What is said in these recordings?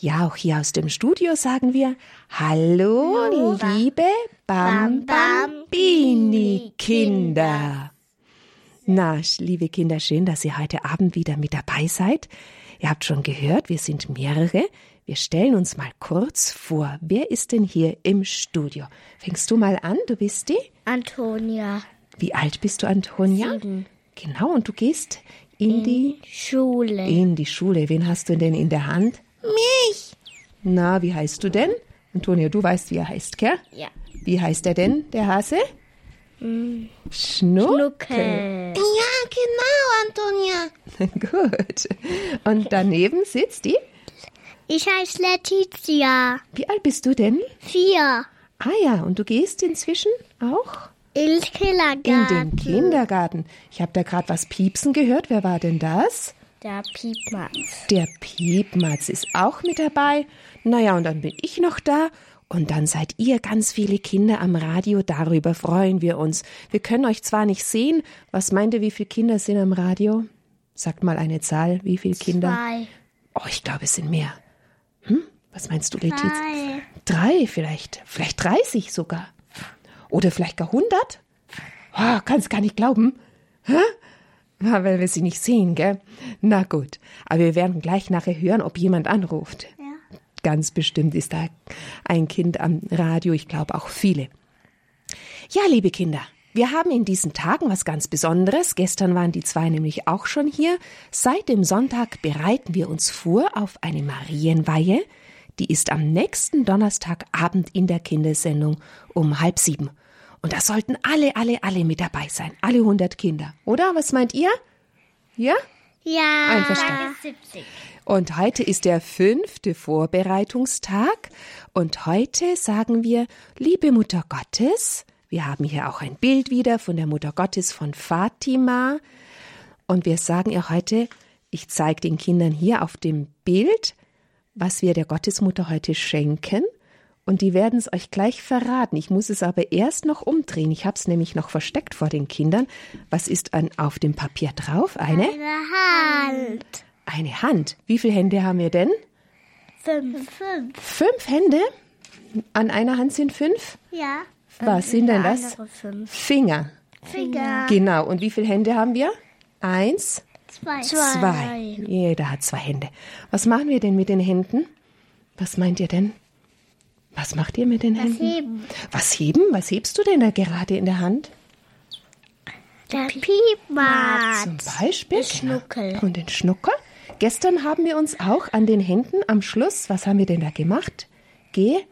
Ja, auch hier aus dem Studio sagen wir Hallo, liebe Bambambini-Kinder. Na, liebe Kinder, schön, dass ihr heute Abend wieder mit dabei seid. Ihr habt schon gehört, wir sind mehrere. Wir stellen uns mal kurz vor. Wer ist denn hier im Studio? Fängst du mal an? Du bist die? Antonia. Wie alt bist du, Antonia? Sieben. Genau, und du gehst in die Schule. in die Schule. Wen hast du denn in der Hand? Mich. Na, wie heißt du denn? Antonia, du weißt, wie er heißt, gell? Ja. Wie heißt er denn, der Hase? Schnuckel. Schnuckel. Ja, genau, Antonia. Gut. Und daneben sitzt die. Ich heiße Letizia. Wie alt bist du denn? Vier. Ah ja, und du gehst inzwischen auch In in Kindergarten. den Kindergarten. Ich habe da gerade was piepsen gehört. Wer war denn das? Der Piepmatz. Der Piepmatz ist auch mit dabei. Naja, und dann bin ich noch da. Und dann seid ihr ganz viele Kinder am Radio. Darüber freuen wir uns. Wir können euch zwar nicht sehen. Was meint ihr, wie viele Kinder sind am Radio? Sagt mal eine Zahl. Wie viele Kinder? Zwei. Oh, ich glaube, es sind mehr. Hm? Was meinst du, Letizia? Drei. Drei vielleicht. Vielleicht 30 sogar. Oder vielleicht gar 100? Oh, kannst gar nicht glauben. Hä? Ja, weil wir sie nicht sehen, gell? Na gut. Aber wir werden gleich nachher hören, ob jemand anruft. Ja. Ganz bestimmt ist da ein Kind am Radio. Ich glaube auch viele. Ja, liebe Kinder, wir haben in diesen Tagen was ganz Besonderes. Gestern waren die zwei nämlich auch schon hier. Seit dem Sonntag bereiten wir uns vor auf eine Marienweihe. Die ist am nächsten Donnerstagabend in der Kindersendung um halb sieben. Und da sollten alle, alle, alle mit dabei sein. Alle hundert Kinder. Oder? Was meint ihr? Ja? Ja. Einverstanden. Tag ist 70. Und heute ist der fünfte Vorbereitungstag. Und heute sagen wir, liebe Mutter Gottes, wir haben hier auch ein Bild wieder von der Mutter Gottes von Fatima. Und wir sagen ihr heute, ich zeige den Kindern hier auf dem Bild, was wir der Gottesmutter heute schenken. Und die werden es euch gleich verraten. Ich muss es aber erst noch umdrehen. Ich habe es nämlich noch versteckt vor den Kindern. Was ist an, auf dem Papier drauf? Eine? Eine Hand. Eine Hand. Wie viele Hände haben wir denn? Fünf. Fünf. Fünf Hände? An einer Hand sind fünf? Ja. Was sind denn das? Finger. Finger. Genau. Und wie viele Hände haben wir? Eins, Zwei. zwei. Jeder hat zwei Hände. Was machen wir denn mit den Händen? Was meint ihr denn? Was macht ihr mit den Händen? Heben. Was heben? Was hebst du denn da gerade in der Hand? Der Piepmatz. Zum Beispiel. Schnuckel. Und den Schnuckel. Gestern haben wir uns auch an den Händen am Schluss, was haben wir denn da gemacht? Gehalten.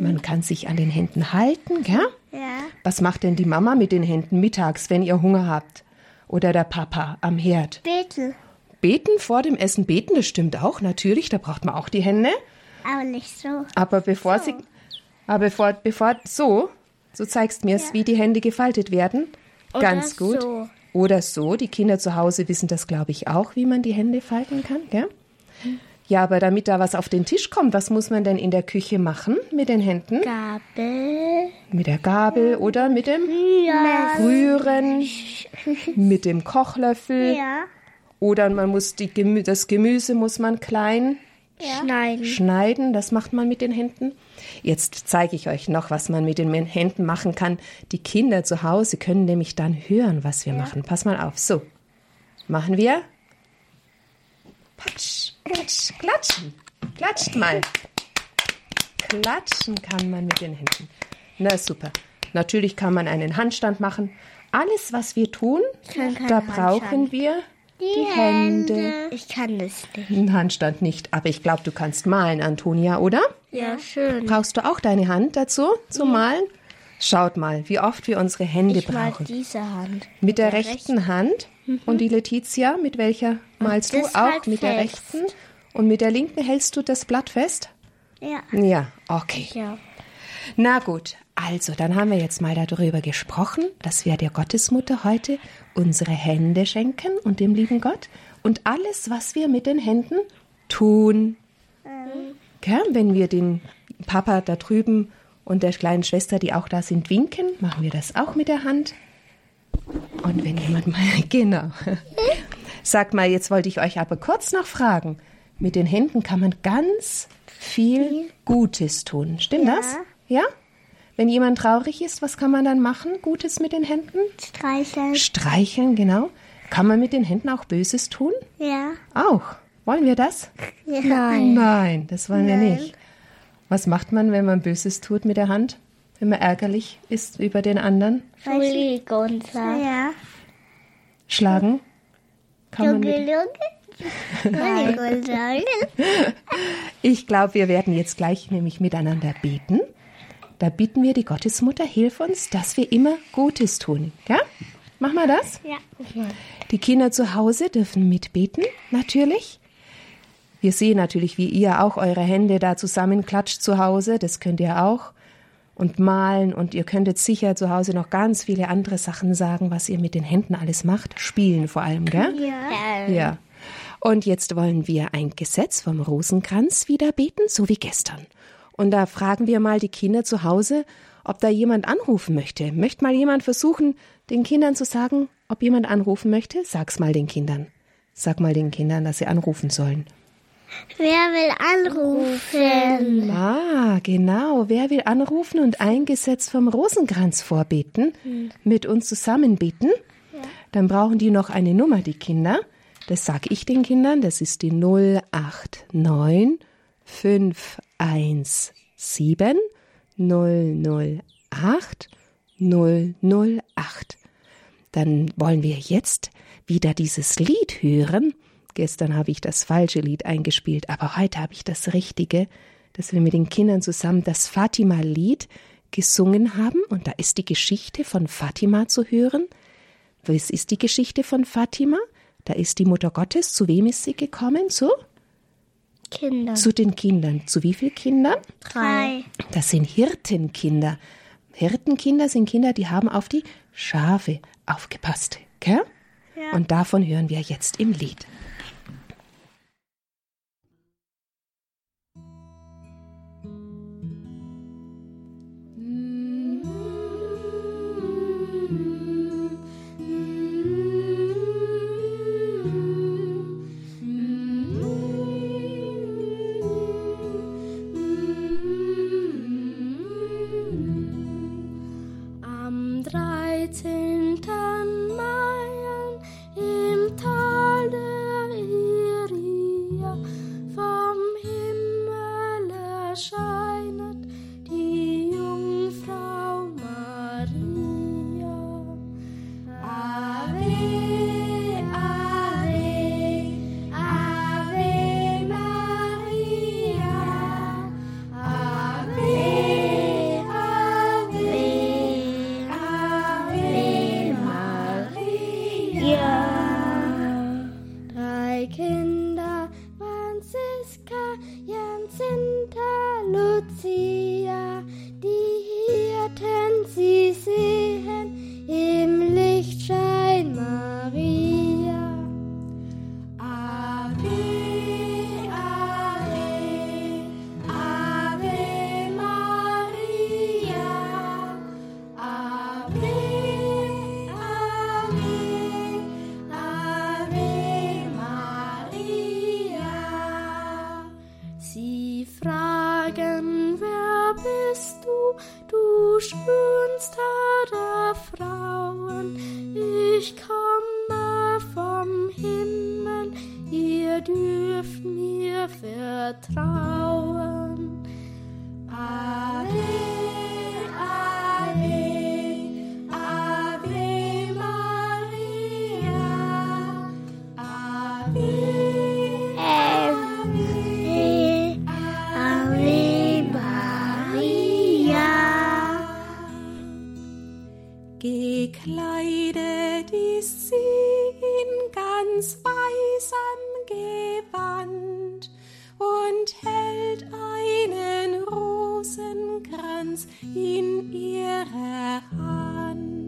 Man kann sich an den Händen halten, gell? Ja. Was macht denn die Mama mit den Händen mittags, wenn ihr Hunger habt? Oder der Papa am Herd? Bitte. Beten vor dem Essen beten, das stimmt auch, natürlich, da braucht man auch die Hände. Aber nicht so. Aber bevor sie. Aber bevor, bevor so, so zeigst mir es, wie die Hände gefaltet werden. Oder Ganz gut. so. Oder so. Die Kinder zu Hause wissen das, glaube ich, auch, wie man die Hände falten kann, gell? Ja, aber damit da was auf den Tisch kommt, was muss man denn in der Küche machen mit den Händen? Gabel. Mit der Gabel oder mit dem Ja. Rühren, mit dem Kochlöffel Ja. oder man muss die Gemü das Gemüse muss man klein Schneiden. schneiden, das macht man mit den Händen. Jetzt zeige ich euch noch, was man mit den Händen machen kann. Die Kinder zu Hause können nämlich dann hören, was wir machen. Pass mal auf. So, machen wir. Patsch, patsch, klatschen. Klatscht mal. Klatschen kann man mit den Händen. Na super. Natürlich kann man einen Handstand machen. Alles, was wir tun, da brauchen Handstand. wir die Hände. Ich kann das nicht. Einen Handstand nicht, aber ich glaube, du kannst malen, Antonia, oder? Ja, schön. Brauchst du auch deine Hand dazu zum Malen? Schaut mal, wie oft wir unsere Hände Ich mal brauchen. diese Hand. Mit der rechten Hand. Und die Letizia, mit welcher malst du auch? halt mit der fest. rechten. Und mit der linken hältst du das Blatt fest? Ja. Ja, okay. Ja. Na gut, also dann haben wir jetzt mal darüber gesprochen, dass wir der Gottesmutter heute unsere Hände schenken und dem lieben Gott und alles, was wir mit den Händen tun. Gell? Wenn wir den Papa da drüben und der kleinen Schwester, die auch da sind, winken, machen wir das auch mit der Hand. Und wenn jemand mal, genau. Sag mal, jetzt wollte ich euch aber kurz noch fragen, Mit den Händen kann man ganz viel Gutes tun. Stimmt Ja. das? Ja? Wenn jemand traurig ist, was kann man dann machen? Gutes mit den Händen? Streicheln. Streicheln, genau. Kann man mit den Händen auch Böses tun? Ja. Auch. Wollen wir das? Nein. Nein, das wollen wir Nein. nicht. Was macht man, wenn man Böses tut mit der Hand? Wenn man ärgerlich ist über den anderen? Entschuldigung sagen. Ja. Schlagen? Kann man mit. Ich glaube, wir werden jetzt gleich nämlich miteinander beten. Da bitten wir die Gottesmutter, hilf uns, dass wir immer Gutes tun. Ja? Machen wir das? Ja. Die Kinder zu Hause dürfen mitbeten, natürlich. Wir sehen natürlich, wie ihr auch eure Hände da zusammenklatscht zu Hause. Das könnt ihr auch. Und malen. Und ihr könntet sicher zu Hause noch ganz viele andere Sachen sagen, was ihr mit den Händen alles macht. Spielen vor allem, gell? Ja. Ja. Und jetzt wollen wir ein Gesetz vom Rosenkranz wieder beten, so wie gestern. Und da fragen wir mal die Kinder zu Hause, ob da jemand anrufen möchte. Möchte mal jemand versuchen, den Kindern zu sagen, ob jemand anrufen möchte? Sag's mal den Kindern. Sag mal den Kindern, dass sie anrufen sollen. Wer will anrufen? Ah, genau. Wer will anrufen und ein Gesetz vom Rosenkranz vorbeten? Mit uns zusammen beten? Dann brauchen die noch eine Nummer, die Kinder. Das sage ich den Kindern. Das ist die 089 517 008 008. Dann wollen wir jetzt wieder dieses Lied hören. Gestern habe ich das falsche Lied eingespielt, aber heute habe ich das richtige, dass wir mit den Kindern zusammen das Fatima-Lied gesungen haben. Und da ist die Geschichte von Fatima zu hören. Was ist die Geschichte von Fatima? Da ist die Mutter Gottes. Zu wem ist sie gekommen? Zu? Kinder. Zu den Kindern. Zu wie vielen Kindern? Drei. Das sind Hirtenkinder. Hirtenkinder sind Kinder, die haben auf die Schafe aufgepasst. Gell? Ja. Und davon hören wir jetzt im Lied. Himmel und hält einen Rosenkranz in ihrer Hand.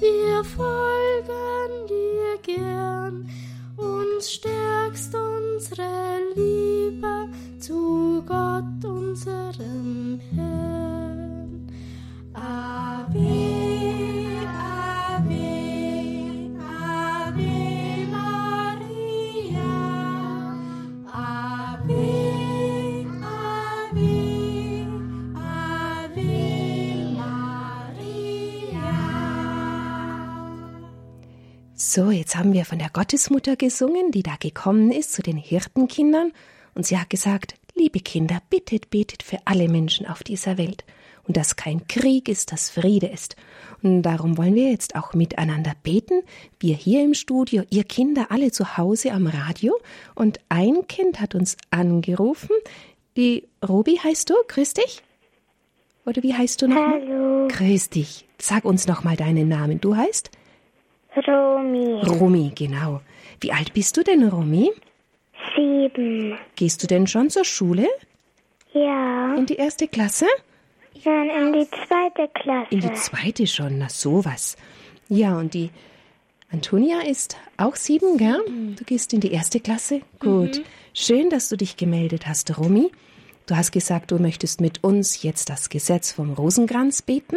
Wir folgen dir gern. Und stärkst unsere Liebe zu Gott, unserem So, jetzt haben wir von der Gottesmutter gesungen, die da gekommen ist zu den Hirtenkindern. Und sie hat gesagt, liebe Kinder, bittet, betet für alle Menschen auf dieser Welt. Und dass kein Krieg ist, dass Friede ist. Und darum wollen wir jetzt auch miteinander beten. Wir hier im Studio, ihr Kinder alle zu Hause am Radio. Und ein Kind hat uns angerufen. Die Robi heißt du? Grüß dich. Oder wie heißt du nochmal? Hallo, Grüß dich. Sag uns nochmal deinen Namen. Du heißt? Romy. Romy, genau. Wie alt bist du denn, Romy? Sieben. Gehst du denn schon zur Schule? Ja, In die erste Klasse? dann in die zweite Klasse. In die zweite schon, na sowas. Ja, und die Antonia ist auch sieben, gell? Du gehst in die erste Klasse? Gut. Schön, dass du dich gemeldet hast, Romy. Du hast gesagt, du möchtest mit uns jetzt das Gesetz vom Rosenkranz beten.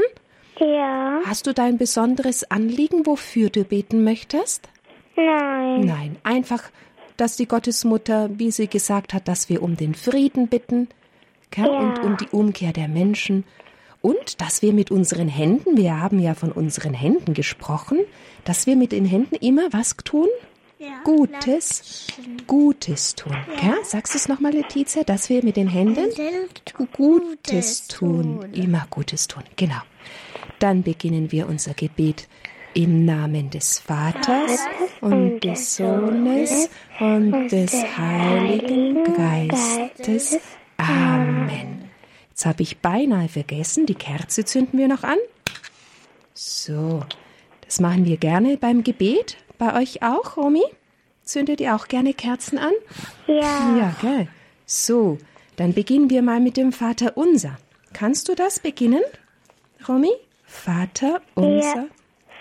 Ja, Hast du dein besonderes Anliegen, wofür du beten möchtest? nein. Nein, einfach, dass die Gottesmutter, wie sie gesagt hat, dass wir um den Frieden bitten Ja. und um die Umkehr der Menschen und dass wir mit unseren Händen, wir haben ja von unseren Händen gesprochen, dass wir mit den Händen immer was tun? Gutes, Gutes tun. Gell? Sagst du es nochmal, Letizia, dass wir mit den Händen Gutes tun. Immer Gutes tun, genau. Dann beginnen wir unser Gebet im Namen des Vaters und des Sohnes und des Heiligen Geistes. Amen. Jetzt habe ich beinahe vergessen, die Kerze zünden wir noch an. So, das machen wir gerne beim Gebet. Bei euch auch, Romy? Zündet ihr auch gerne Kerzen an? Ja, Ja, gell. So, dann beginnen wir mal mit dem Vater unser. Kannst du das beginnen, Romy? Vater unser.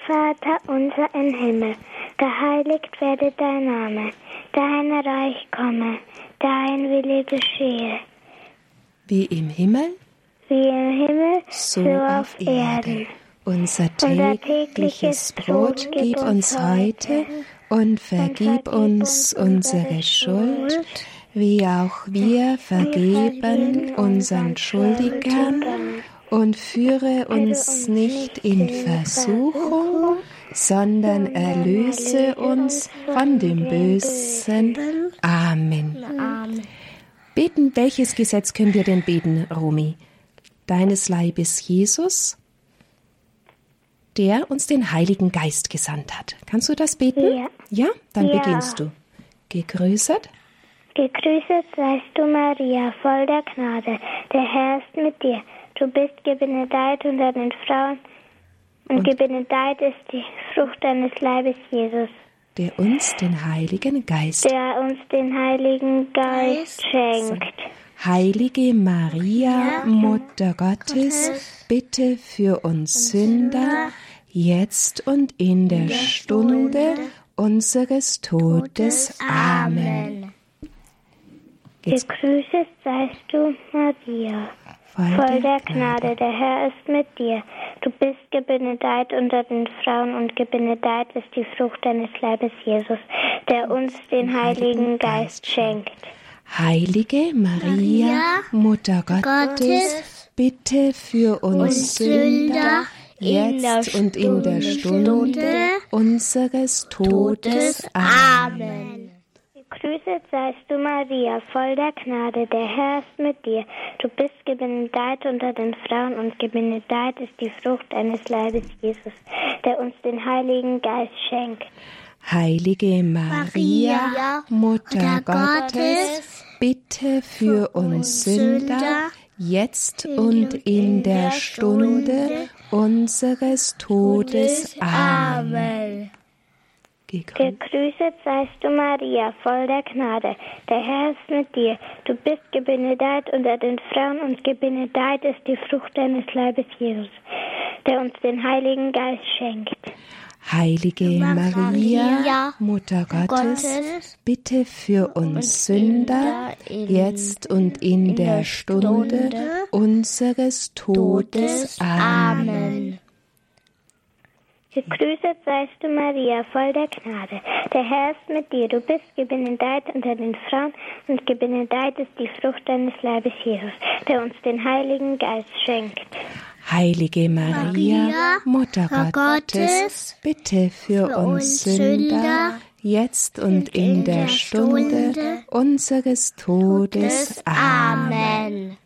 Vater unser im Himmel, geheiligt werde dein Name, dein Reich komme, dein Wille geschehe, Wie im Himmel, wie im Himmel, so auf Erden. Unser Unser tägliches Brot gib uns heute und vergib uns unsere Schuld, wie auch wir vergeben unseren Schuldigern und führe uns nicht in Versuchung, sondern erlöse uns von dem Bösen. Amen. Beten, welches Gesetz können wir denn beten, Romy? Deines Leibes Jesus, der uns den Heiligen Geist gesandt hat. Kannst du das beten? Ja. Ja? Dann Ja. beginnst du. Gegrüßet. Gegrüßet seist du, Maria, voll der Gnade. Der Herr ist mit dir. Du bist gebenedeit unter den Frauen und, gebenedeit ist die Frucht deines Leibes, Jesus, der uns den Heiligen Geist. der uns den Heiligen Geist schenkt. Heilige Maria, Mutter Gottes, bitte für uns Sünder, jetzt und in der Stunde unseres Todes. Amen. Gegrüßet seist du, Maria, voll der Gnade, der Herr ist mit dir. Du bist gebenedeit unter den Frauen und gebenedeit ist die Frucht deines Leibes, Jesus, der uns den Heiligen Geist schenkt. Heilige Maria, Mutter Gottes, bitte für uns Sünder, jetzt und in der Stunde unseres Todes. Amen. Gegrüßet seist du, Maria, voll der Gnade, der Herr ist mit dir. Du bist gebenedeit unter den Frauen und gebenedeit ist die Frucht deines Leibes, Jesus, der uns den Heiligen Geist schenkt. Heilige Maria, Mutter Gottes, bitte für uns Sünder, jetzt und in der Stunde unseres Todes. Amen. Gegrüßt. Gegrüßet seist du, Maria, voll der Gnade. Der Herr ist mit dir. Du bist gebenedeit unter den Frauen und gebenedeit ist die Frucht deines Leibes, Jesus, der uns den Heiligen Geist schenkt. Heilige Maria, Mutter Gottes, bitte für uns Sünder, jetzt und in der Stunde unseres Todes. Amen. Gegrüßet seist du, Maria, voll der Gnade. Der Herr ist mit dir. Du bist gebenedeit unter den Frauen und gebenedeit ist die Frucht deines Leibes, Jesus, der uns den Heiligen Geist schenkt. Heilige Maria, Mutter Gottes, bitte für uns Sünder, jetzt und in der Stunde unseres Todes. Amen.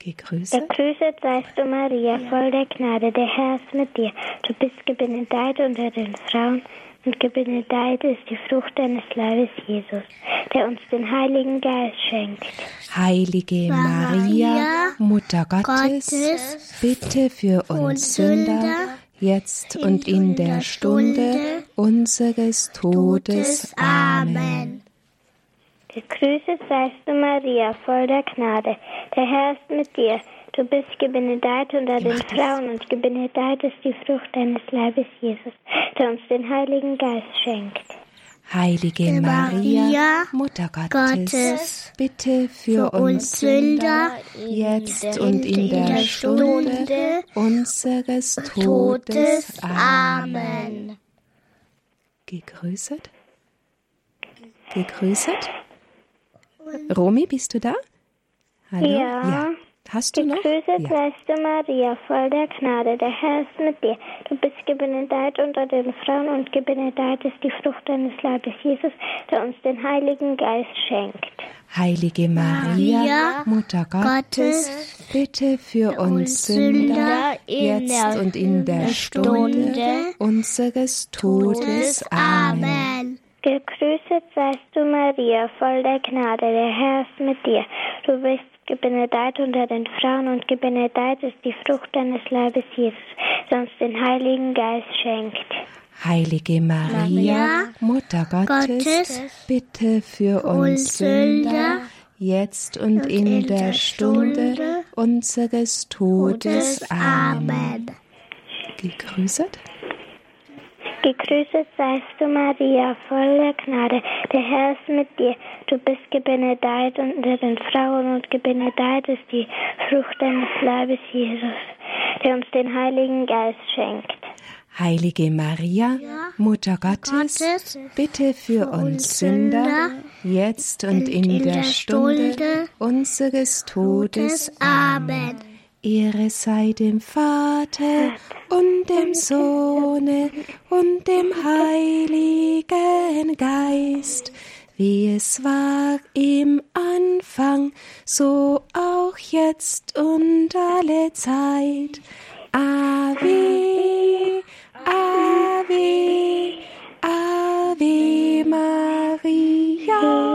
Gegrüßet. Gegrüßet seist du, Maria, voll der Gnade. Der Herr ist mit dir. Du bist gebenedeit unter den Frauen und gebenedeit ist die Frucht deines Leibes, Jesus, der uns den Heiligen Geist schenkt. Heilige Maria, Mutter Gottes, bitte für uns Sünder, jetzt und in der Stunde unseres Todes. Amen. Gegrüßet seist du, Maria, voll der Gnade. Der Herr ist mit dir. Du bist gebenedeit unter den Frauen und gebenedeit ist die Frucht deines Leibes, Jesus, der uns den Heiligen Geist schenkt. Heilige Maria, Mutter Gottes, bitte für uns Sünder, jetzt und in der Stunde unseres Todes. Amen. Gegrüßet? Gegrüßet? Romy, bist du da? Hallo? Ja. Hast du noch? Gegrüßet Ja. seist du, Maria, voll der Gnade. Der Herr ist mit dir. Du bist gebenedeit unter den Frauen und gebenedeit ist die Frucht deines Leibes, Jesus, der uns den Heiligen Geist schenkt. Heilige Maria, Mutter Gottes, bitte für uns Sünder, jetzt und in der Stunde unseres Todes. Amen. Gegrüßet seist du, Maria, voll der Gnade. Der Herr ist mit dir. Du bist gebenedeit unter den Frauen und gebenedeit ist die Frucht deines Leibes, Jesus, uns den Heiligen Geist schenkt. Heilige Maria, Mutter Gottes, bitte für uns Sünder, jetzt und in der Stunde unseres Todes. Amen. Gegrüßet? Gegrüßet seist du, Maria, voll der Gnade. Der Herr ist mit dir. Du bist gebenedeit unter den Frauen und gebenedeit ist die Frucht deines Leibes, Jesus, der uns den Heiligen Geist schenkt. Heilige Maria, Mutter Gottes, bitte für uns Sünder, jetzt und in der Stunde unseres Todes. Amen. Ehre sei dem Vater und dem Sohne und dem Heiligen Geist, wie es war im Anfang, so auch jetzt und alle Zeit. Ave, Ave, Ave Maria.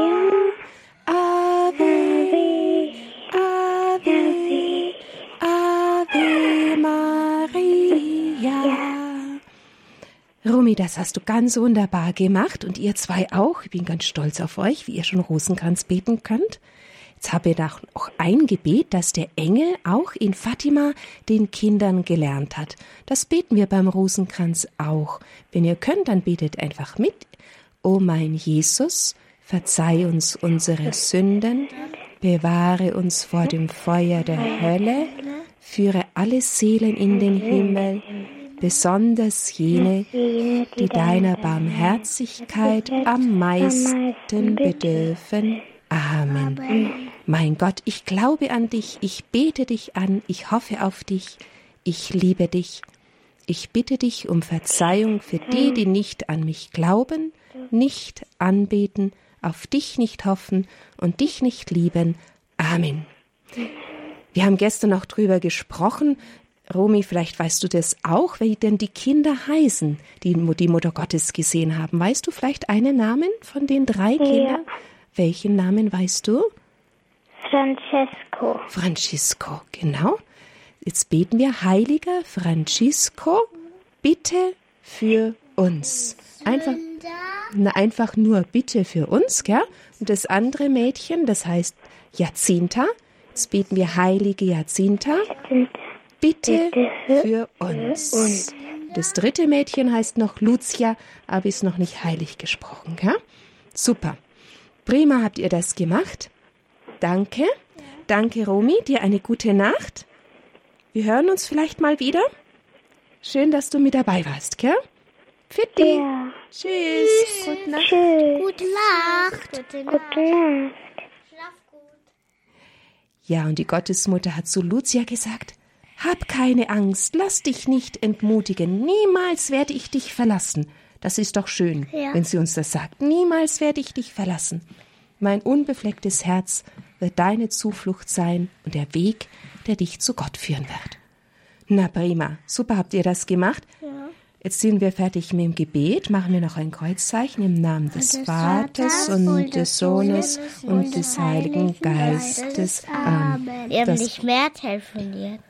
Rumi, das hast du ganz wunderbar gemacht und ihr zwei auch. Ich bin ganz stolz auf euch, wie ihr schon Rosenkranz beten könnt. Jetzt habe ich noch ein Gebet, das der Engel auch in Fatima den Kindern gelernt hat. Das beten wir beim Rosenkranz auch. Wenn ihr könnt, dann betet einfach mit. O mein Jesus, verzeih uns unsere Sünden, bewahre uns vor dem Feuer der Hölle, führe alle Seelen in den Himmel, besonders jene, die deiner Barmherzigkeit am meisten bedürfen. Amen. Mein Gott, ich glaube an dich, ich bete dich an, ich hoffe auf dich, ich liebe dich. Ich bitte dich um Verzeihung für die, die nicht an mich glauben, nicht anbeten, auf dich nicht hoffen und dich nicht lieben. Amen. Wir haben gestern noch drüber gesprochen. Romy, vielleicht weißt du das auch, wie denn die Kinder heißen, die die Mutter Gottes gesehen haben. Weißt du vielleicht einen Namen von den drei Kindern? Welchen Namen weißt du? Francesco. Francisco, genau. Jetzt beten wir, heiliger Francisco, bitte für uns. Einfach, na, einfach nur bitte für uns, gell? Und das andere Mädchen, das heißt Jacinta. Jetzt beten wir, heilige Jacinta, bitte für uns. Das dritte Mädchen heißt noch Lucia, aber ist noch nicht heilig gesprochen, gell? Super. Prima habt ihr das gemacht. Danke. Danke, Romy. Dir eine gute Nacht. Wir hören uns vielleicht mal wieder. Schön, dass du mit dabei warst, gell? Fitti. Ja. Tschüss. Gute Nacht. Tschüss. Gute Nacht. Gute Gute Nacht. Schlaf gut. Ja, und die Gottesmutter hat zu Lucia gesagt, hab keine Angst, lass dich nicht entmutigen, niemals werde ich dich verlassen. Das ist doch schön, Ja. wenn sie uns das sagt. Niemals werde ich dich verlassen. Mein unbeflecktes Herz wird deine Zuflucht sein und der Weg, der dich zu Gott führen wird. Na prima, super habt ihr das gemacht. Jetzt sind wir fertig mit dem Gebet. Machen wir noch ein Kreuzzeichen im Namen des, des Vaters und, und des Sohnes und des Heiligen Geistes. Amen. Wir haben nicht mehr telefoniert.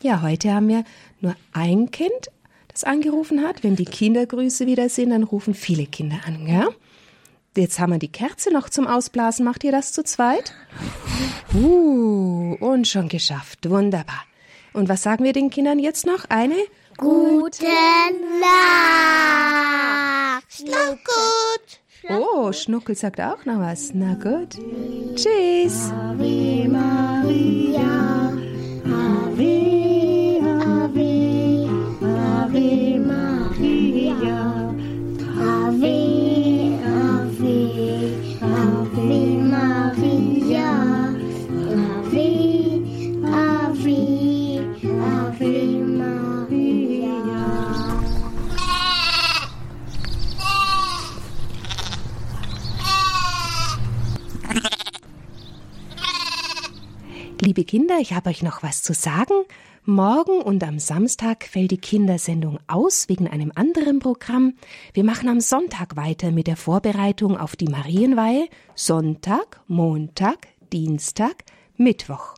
Ja, heute haben wir nur ein Kind, das angerufen hat. Wenn die Kindergrüße wieder sind, dann rufen viele Kinder an, ja? Jetzt haben wir die Kerze noch zum Ausblasen. Macht ihr das zu zweit? Uh, und schon geschafft. Wunderbar. Und was sagen wir den Kindern jetzt noch? Eine? Gute Nacht. Schlaf gut. Oh, Schnuckel sagt auch noch was. Na gut. Tschüss. Ave Maria, Liebe Kinder, ich habe euch noch was zu sagen. Morgen und am Samstag fällt die Kindersendung aus wegen einem anderen Programm. Wir machen am Sonntag weiter mit der Vorbereitung auf die Marienweihe. Sonntag, Montag, Dienstag, Mittwoch.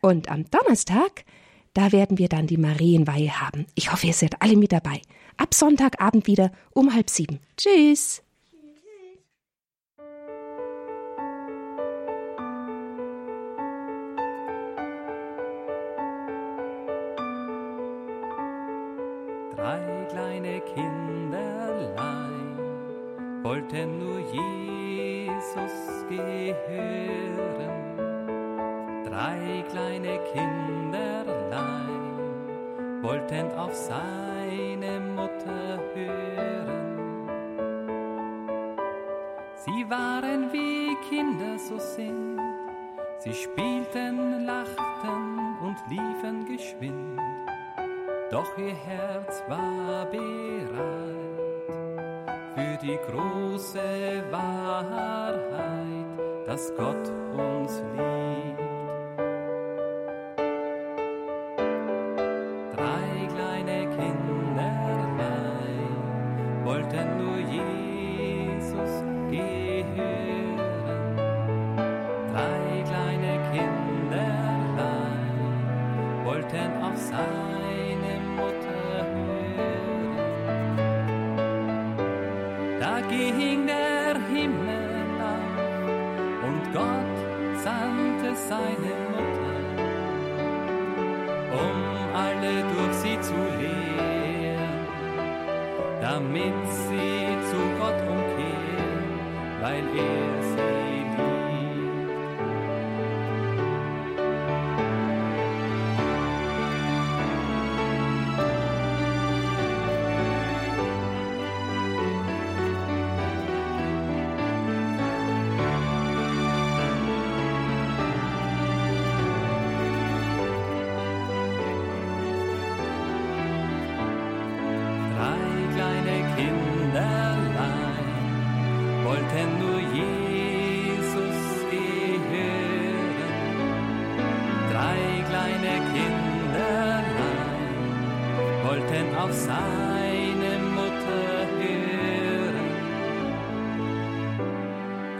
Und am Donnerstag, da werden wir dann die Marienweihe haben. Ich hoffe, ihr seid alle mit dabei. Ab Sonntagabend wieder um halb sieben. Tschüss. Wollten nur Jesus gehören. Drei kleine Kinderlein wollten auf seine Mutter hören. Sie waren wie Kinder so sind, sie spielten, lachten und liefen geschwind. Doch ihr Herz war bereit für die große Wahrheit, dass Gott uns liebt. Damit sie zu Gott umkehren, weil er sie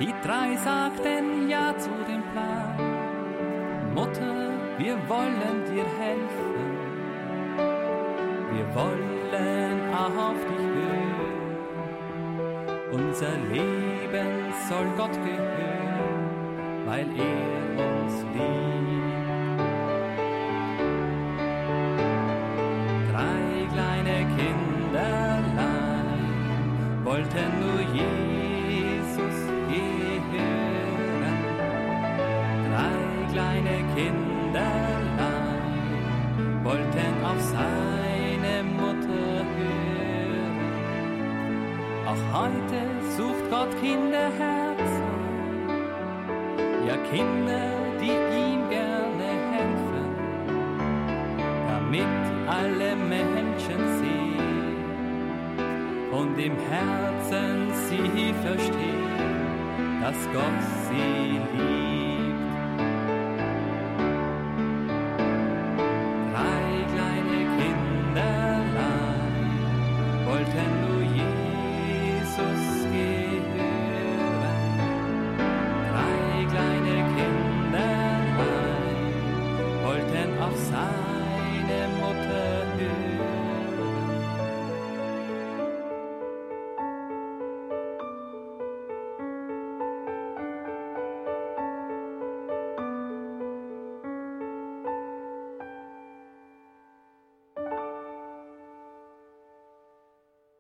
Die drei sagten ja zu dem Plan. Mutter, wir wollen dir helfen. Wir wollen auf dich hören. Unser Leben soll Gott gehören, weil er uns liebt. Kinderlein wollten auf seine Mutter hören. Auch heute sucht Gott Kinderherzen, ja Kinder, die ihm gerne helfen, damit alle Menschen sehen und im Herzen sie verstehen, dass Gott sie liebt.